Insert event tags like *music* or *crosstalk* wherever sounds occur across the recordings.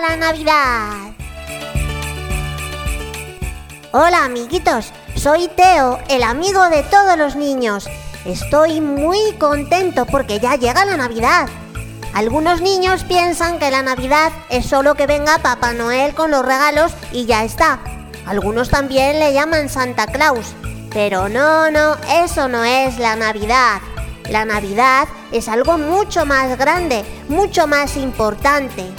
la Navidad! Hola amiguitos, soy Teo, el amigo de todos los niños. Estoy muy contento porque ya llega la Navidad. Algunos niños piensan que la Navidad es solo que venga Papá Noel con los regalos y ya está. Algunos también le llaman Santa Claus. Pero no, no, eso no es la Navidad. La Navidad es algo mucho más grande, mucho más importante.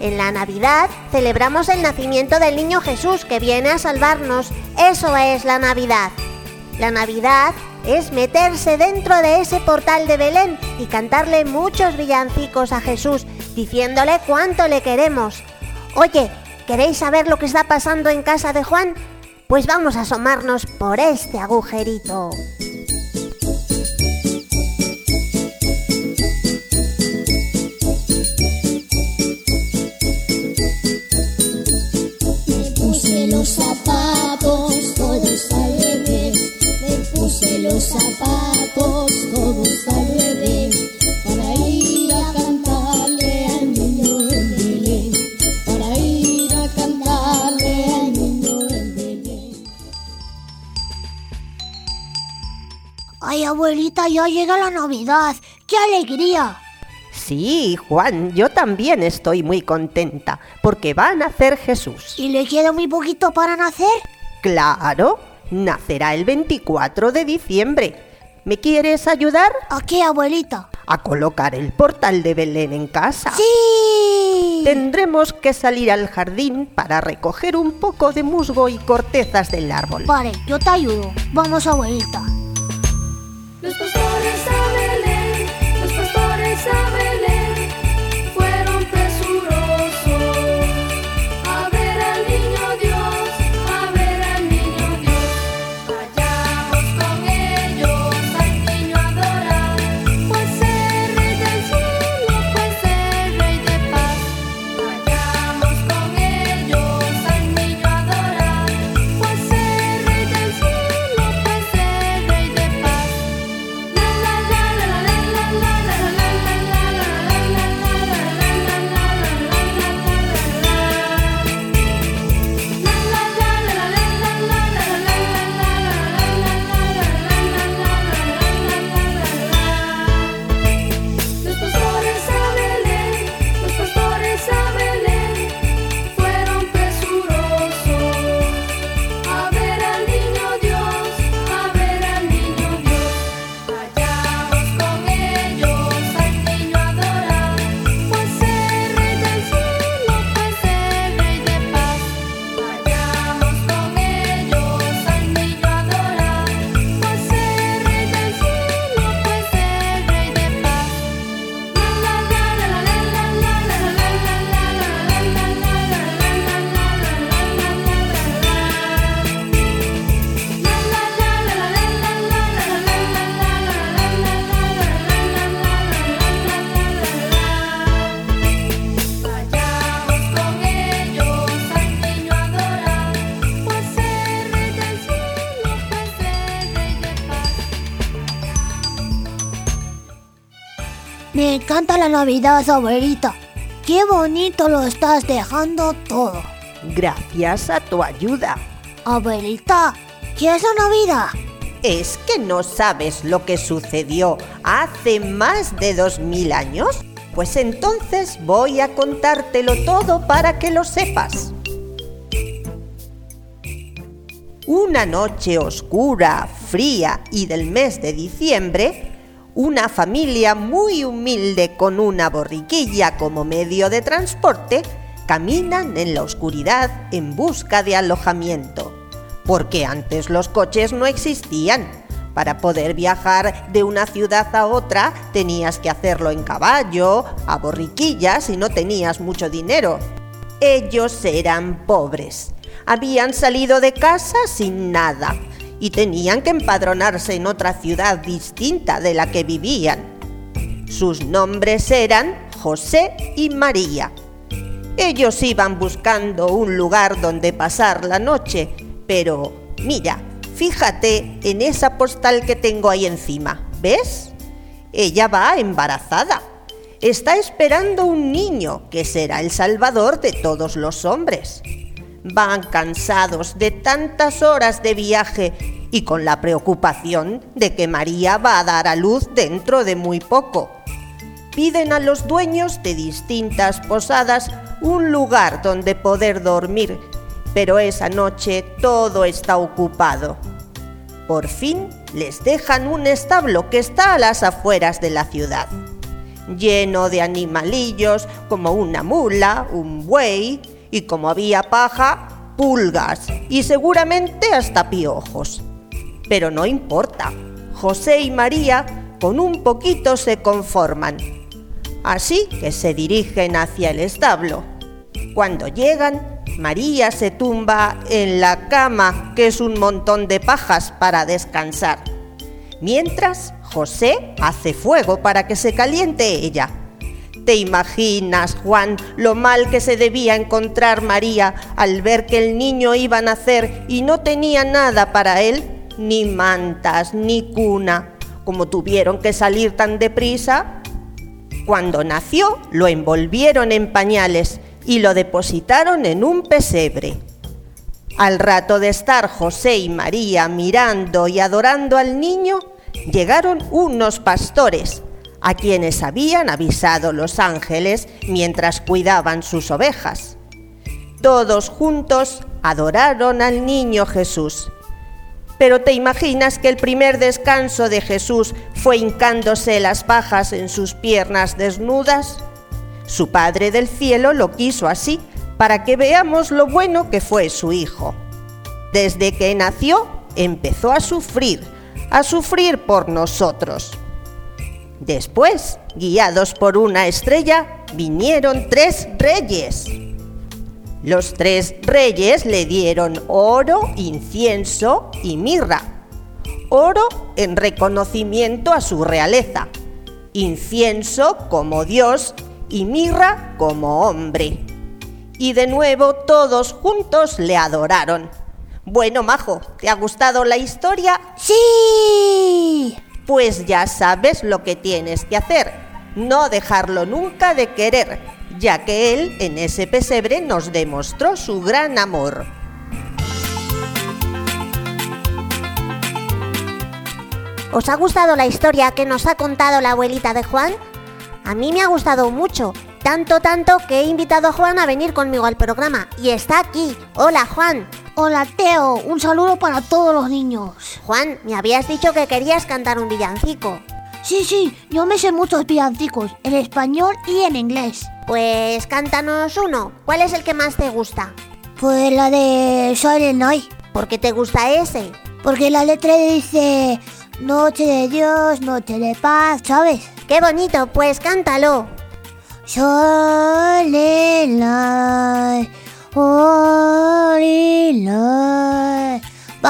En la Navidad celebramos el nacimiento del niño Jesús que viene a salvarnos. Eso es la Navidad. La Navidad es meterse dentro de ese portal de Belén y cantarle muchos villancicos a Jesús, diciéndole cuánto le queremos. Oye, ¿queréis saber lo que está pasando en casa de Juan? Pues vamos a asomarnos por este agujerito. Los zapatos todos al revés. Me puse los zapatos todos al revés. Para ir a cantarle al niño en Belén. Para ir a cantarle al niño en Belén. Ay, abuelita, ya llega la Navidad. ¡Qué alegría! Sí, Juan, yo también estoy muy contenta porque va a nacer Jesús. ¿Y le queda muy poquito para nacer? Claro, nacerá el 24 de diciembre. ¿Me quieres ayudar? ¿A qué, abuelita? A colocar el portal de Belén en casa. ¡Sí! Tendremos que salir al jardín para recoger un poco de musgo y cortezas del árbol. Vale, yo te ayudo. Vamos, abuelita. Los pastores a Belén, los pastores a Belén, Me encanta la Navidad, abuelita. Qué bonito lo estás dejando todo. Gracias a tu ayuda. Abuelita, ¿qué es la Navidad? ¿Es que no sabes lo que sucedió hace más de dos mil años? Pues entonces voy a contártelo todo para que lo sepas. Una noche oscura, fría y del mes de diciembre, una familia muy humilde con una borriquilla como medio de transporte caminan en la oscuridad en busca de alojamiento. Porque antes los coches no existían. Para poder viajar de una ciudad a otra tenías que hacerlo en caballo, a borriquillas y no tenías mucho dinero. Ellos eran pobres. Habían salido de casa sin nada y tenían que empadronarse en otra ciudad distinta de la que vivían. Sus nombres eran José y María. Ellos iban buscando un lugar donde pasar la noche, pero mira, fíjate en esa postal que tengo ahí encima, ¿ves? Ella va embarazada. está esperando un niño que será el salvador de todos los hombres. Van cansados de tantas horas de viaje y con la preocupación de que María va a dar a luz dentro de muy poco. Piden a los dueños de distintas posadas un lugar donde poder dormir, pero esa noche todo está ocupado. Por fin les dejan un establo que está a las afueras de la ciudad, lleno de animalillos como una mula, un buey y como había paja, pulgas y seguramente hasta piojos. Pero no importa, José y María con un poquito se conforman. Así que se dirigen hacia el establo. Cuando llegan, María se tumba en la cama, que es un montón de pajas, para descansar. Mientras, José hace fuego para que se caliente ella. ¿Te imaginas, Juan, lo mal que se debía encontrar María al ver que el niño iba a nacer y no tenía nada para él? Ni mantas, ni cuna. Como tuvieron que salir tan deprisa. Cuando nació, lo envolvieron en pañales y lo depositaron en un pesebre. Al rato de estar José y María mirando y adorando al niño, llegaron unos pastores, a quienes habían avisado los ángeles mientras cuidaban sus ovejas. Todos juntos adoraron al niño Jesús. Pero ¿te imaginas que el primer descanso de Jesús fue hincándose las pajas en sus piernas desnudas? Su Padre del Cielo lo quiso así, para que veamos lo bueno que fue su Hijo. Desde que nació, empezó a sufrir, a sufrir por nosotros. Después, guiados por una estrella, vinieron tres reyes. Los tres reyes le dieron oro, incienso y mirra. Oro en reconocimiento a su realeza, incienso como Dios y mirra como hombre. Y de nuevo todos juntos le adoraron. Bueno, Majo, ¿te ha gustado la historia? ¡Sí! Pues ya sabes lo que tienes que hacer. No dejarlo nunca de querer, ya que él en ese pesebre nos demostró su gran amor. ¿Os ha gustado la historia que nos ha contado la abuelita de Juan? A mí me ha gustado mucho, tanto, tanto que he invitado a Juan a venir conmigo al programa y está aquí. Hola Juan. Hola Teo, un saludo para todos los niños. Juan, me habías dicho que querías cantar un villancico. Sí, sí, yo me sé muchos villancicos, en español y en inglés. Pues cántanos uno. ¿Cuál es el que más te gusta? Pues la de Silent Night, ¿Por qué te gusta ese? porque la letra dice Noche de Dios, noche de paz, ¿sabes? ¡Qué bonito! Pues cántalo. Silent Night,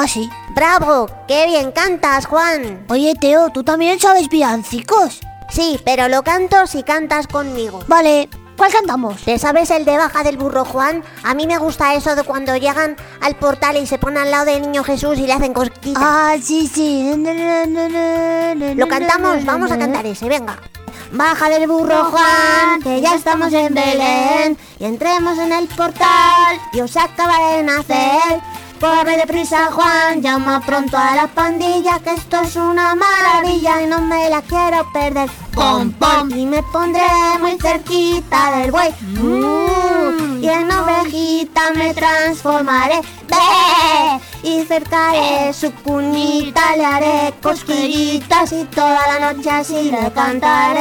así. ¡Bravo! ¡Qué bien cantas, Juan! Oye Teo, ¿tú también sabes villancicos? Sí, pero lo canto si cantas conmigo. Vale, ¿cuál cantamos? ¿Te sabes el de baja del burro Juan? A mí me gusta eso de cuando llegan al portal y se ponen al lado del niño Jesús y le hacen cosquitas. Ah, sí, sí. Lo cantamos, vamos a cantar ese, venga. Baja del burro Juan, que ya estamos en Belén y entremos en el portal. Dios acaba de nacer. Corre deprisa Juan, llama pronto a la pandilla que esto es una maravilla y no me la quiero perder. Pom pom y me pondré muy cerquita del buey. Mm, y en ovejita me transformaré. Y cerca de su cunita le haré cosquillitas y toda la noche así le cantaré.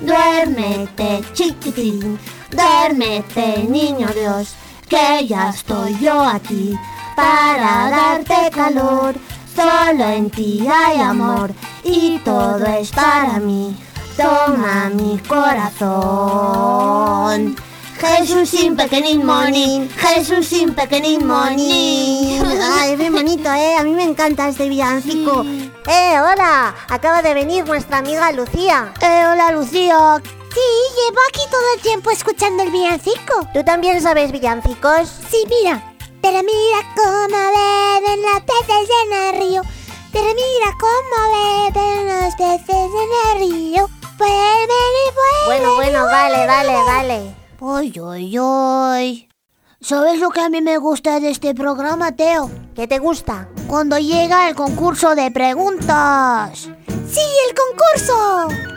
Duérmete, chiquitín, duérmete, niño Dios, que ya estoy yo aquí para darte calor. Solo en ti hay amor y todo es para mí. Toma mi corazón. Jesús sin pequeñín monín, Jesús sin pequeñín monín. *laughs* Ay, bien bonito, ¿eh? A mí me encanta este villancico. ¡Eh, hola! Acaba de venir nuestra amiga Lucía. Eh, hola Lucía. Sí, llevo aquí todo el tiempo escuchando el villancico. ¿Tú también sabes villancicos? Sí, mira. Pero mira cómo beben las peces en el río. Pero mira cómo beben los peces en el río. Vuelven y vuelven. Bueno, bueno, vale, vale, vale. Ay, ay, ay. ¿Sabes lo que a mí me gusta de este programa, Teo? ¿Qué te gusta? Cuando llega el concurso de preguntas. ¡Sí, el concurso!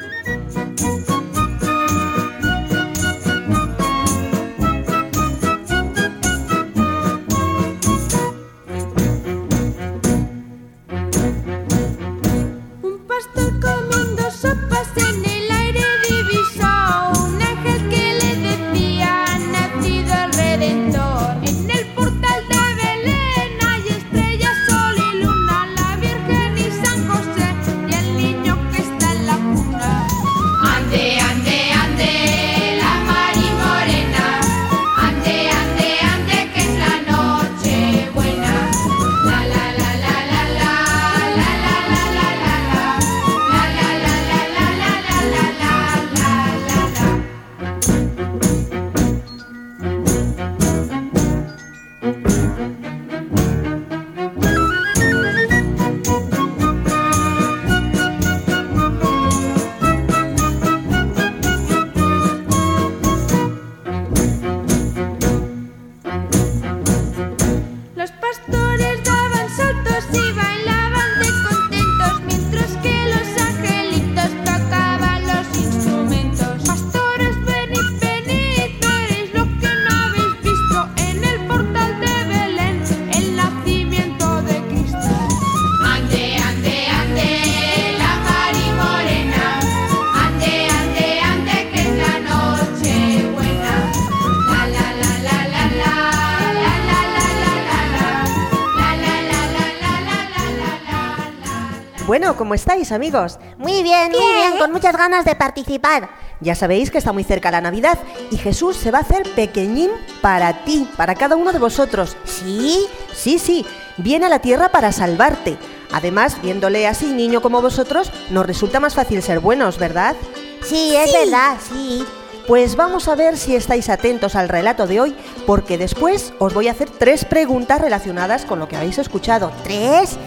Bueno, ¿cómo estáis, amigos? Muy bien, muy bien, con muchas ganas de participar. Ya sabéis que está muy cerca la Navidad y Jesús se va a hacer pequeñín para ti, para cada uno de vosotros. ¿Sí? Sí, sí, viene a la tierra para salvarte. Además, viéndole así niño como vosotros, nos resulta más fácil ser buenos, ¿verdad? Sí, es verdad, sí. Pues vamos a ver si estáis atentos al relato de hoy, porque después os voy a hacer tres preguntas relacionadas con lo que habéis escuchado. ¿Tres?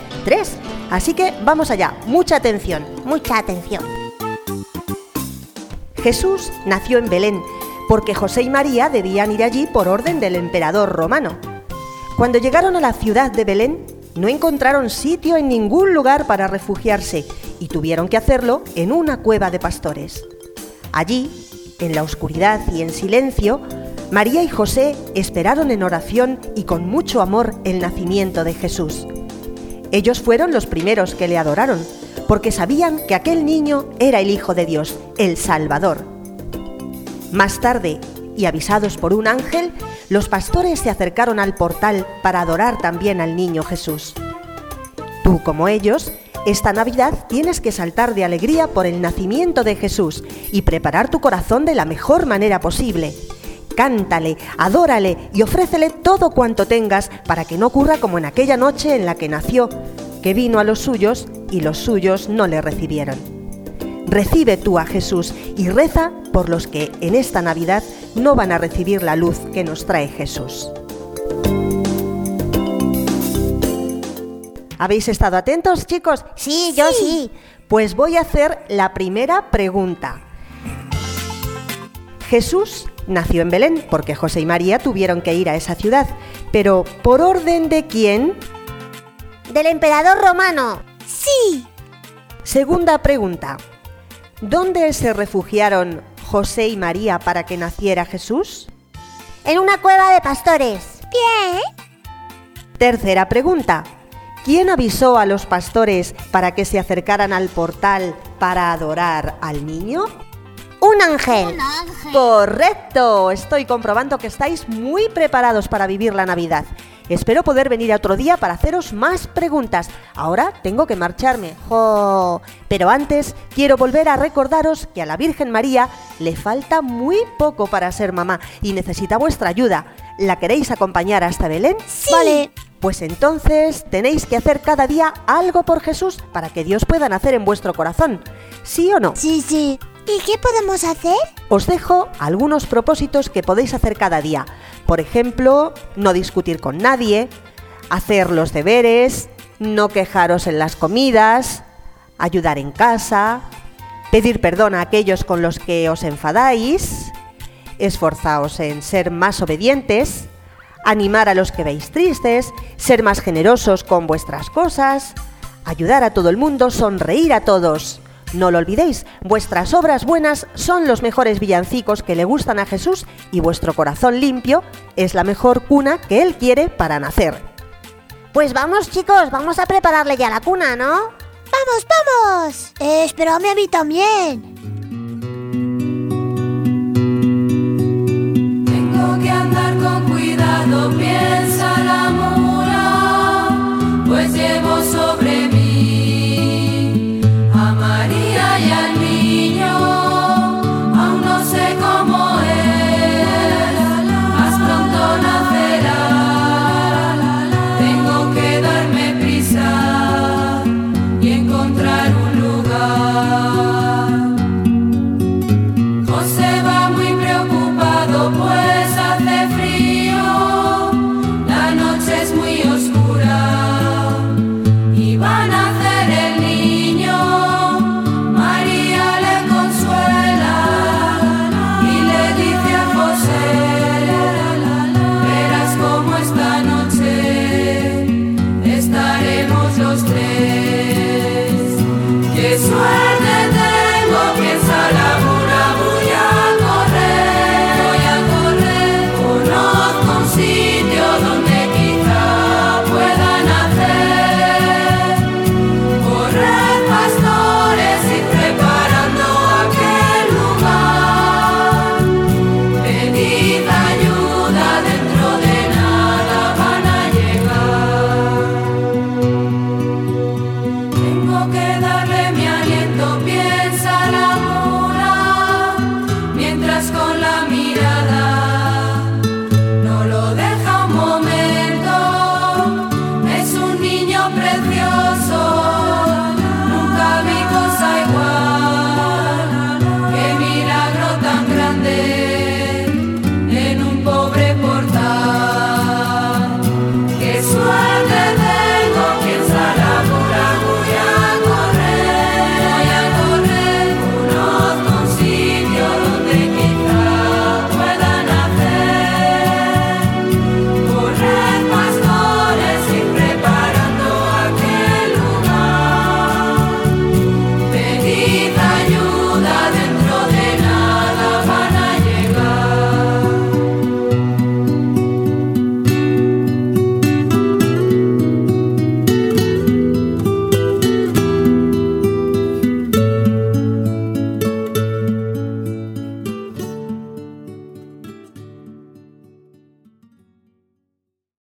Así que vamos allá, mucha atención. Mucha atención. Jesús nació en Belén, porque José y María debían ir allí por orden del emperador romano. Cuando llegaron a la ciudad de Belén, no encontraron sitio en ningún lugar para refugiarse y tuvieron que hacerlo en una cueva de pastores. Allí, en la oscuridad y en silencio, María y José esperaron en oración y con mucho amor el nacimiento de Jesús. Ellos fueron los primeros que le adoraron, porque sabían que aquel niño era el Hijo de Dios, el Salvador. Más tarde, y avisados por un ángel, los pastores se acercaron al portal para adorar también al niño Jesús. Tú, como ellos, esta Navidad tienes que saltar de alegría por el nacimiento de Jesús y preparar tu corazón de la mejor manera posible. Cántale, adórale y ofrécele todo cuanto tengas para que no ocurra como en aquella noche en la que nació, que vino a los suyos y los suyos no le recibieron. Recibe tú a Jesús y reza por los que en esta Navidad no van a recibir la luz que nos trae Jesús. ¿Habéis estado atentos, chicos? Sí, yo sí. Pues voy a hacer la primera pregunta. Jesús nació en Belén porque José y María tuvieron que ir a esa ciudad, pero ¿por orden de quién? Del emperador romano. Sí, Segunda pregunta. ¿Dónde se refugiaron José y María para que naciera Jesús? En una cueva de pastores. bien. Tercera pregunta. ¿Quién avisó a los pastores para que se acercaran al portal para adorar al niño? Un ángel. Correcto, estoy comprobando que estáis muy preparados para vivir la Navidad. Espero poder venir otro día para haceros más preguntas. Ahora tengo que marcharme. Jo. Pero antes quiero volver a recordaros que a la Virgen María le falta muy poco para ser mamá y necesita vuestra ayuda. ¿La queréis acompañar hasta Belén? Vale. Pues entonces tenéis que hacer cada día algo por Jesús para que Dios pueda nacer en vuestro corazón. ¿Sí o no? Sí, sí. ¿Y qué podemos hacer? Os dejo algunos propósitos que podéis hacer cada día. Por ejemplo, no discutir con nadie, hacer los deberes, no quejaros en las comidas, ayudar en casa, pedir perdón a aquellos con los que os enfadáis, esforzaos en ser más obedientes, animar a los que veis tristes, ser más generosos con vuestras cosas, ayudar a todo el mundo, sonreír a todos. No lo olvidéis, vuestras obras buenas son los mejores villancicos que le gustan a Jesús y vuestro corazón limpio es la mejor cuna que Él quiere para nacer. Pues vamos chicos, vamos a prepararle ya la cuna, ¿no? ¡Vamos, vamos! Eh, espérame a mí también. Tengo que andar con cuidado, bien. dos, tres.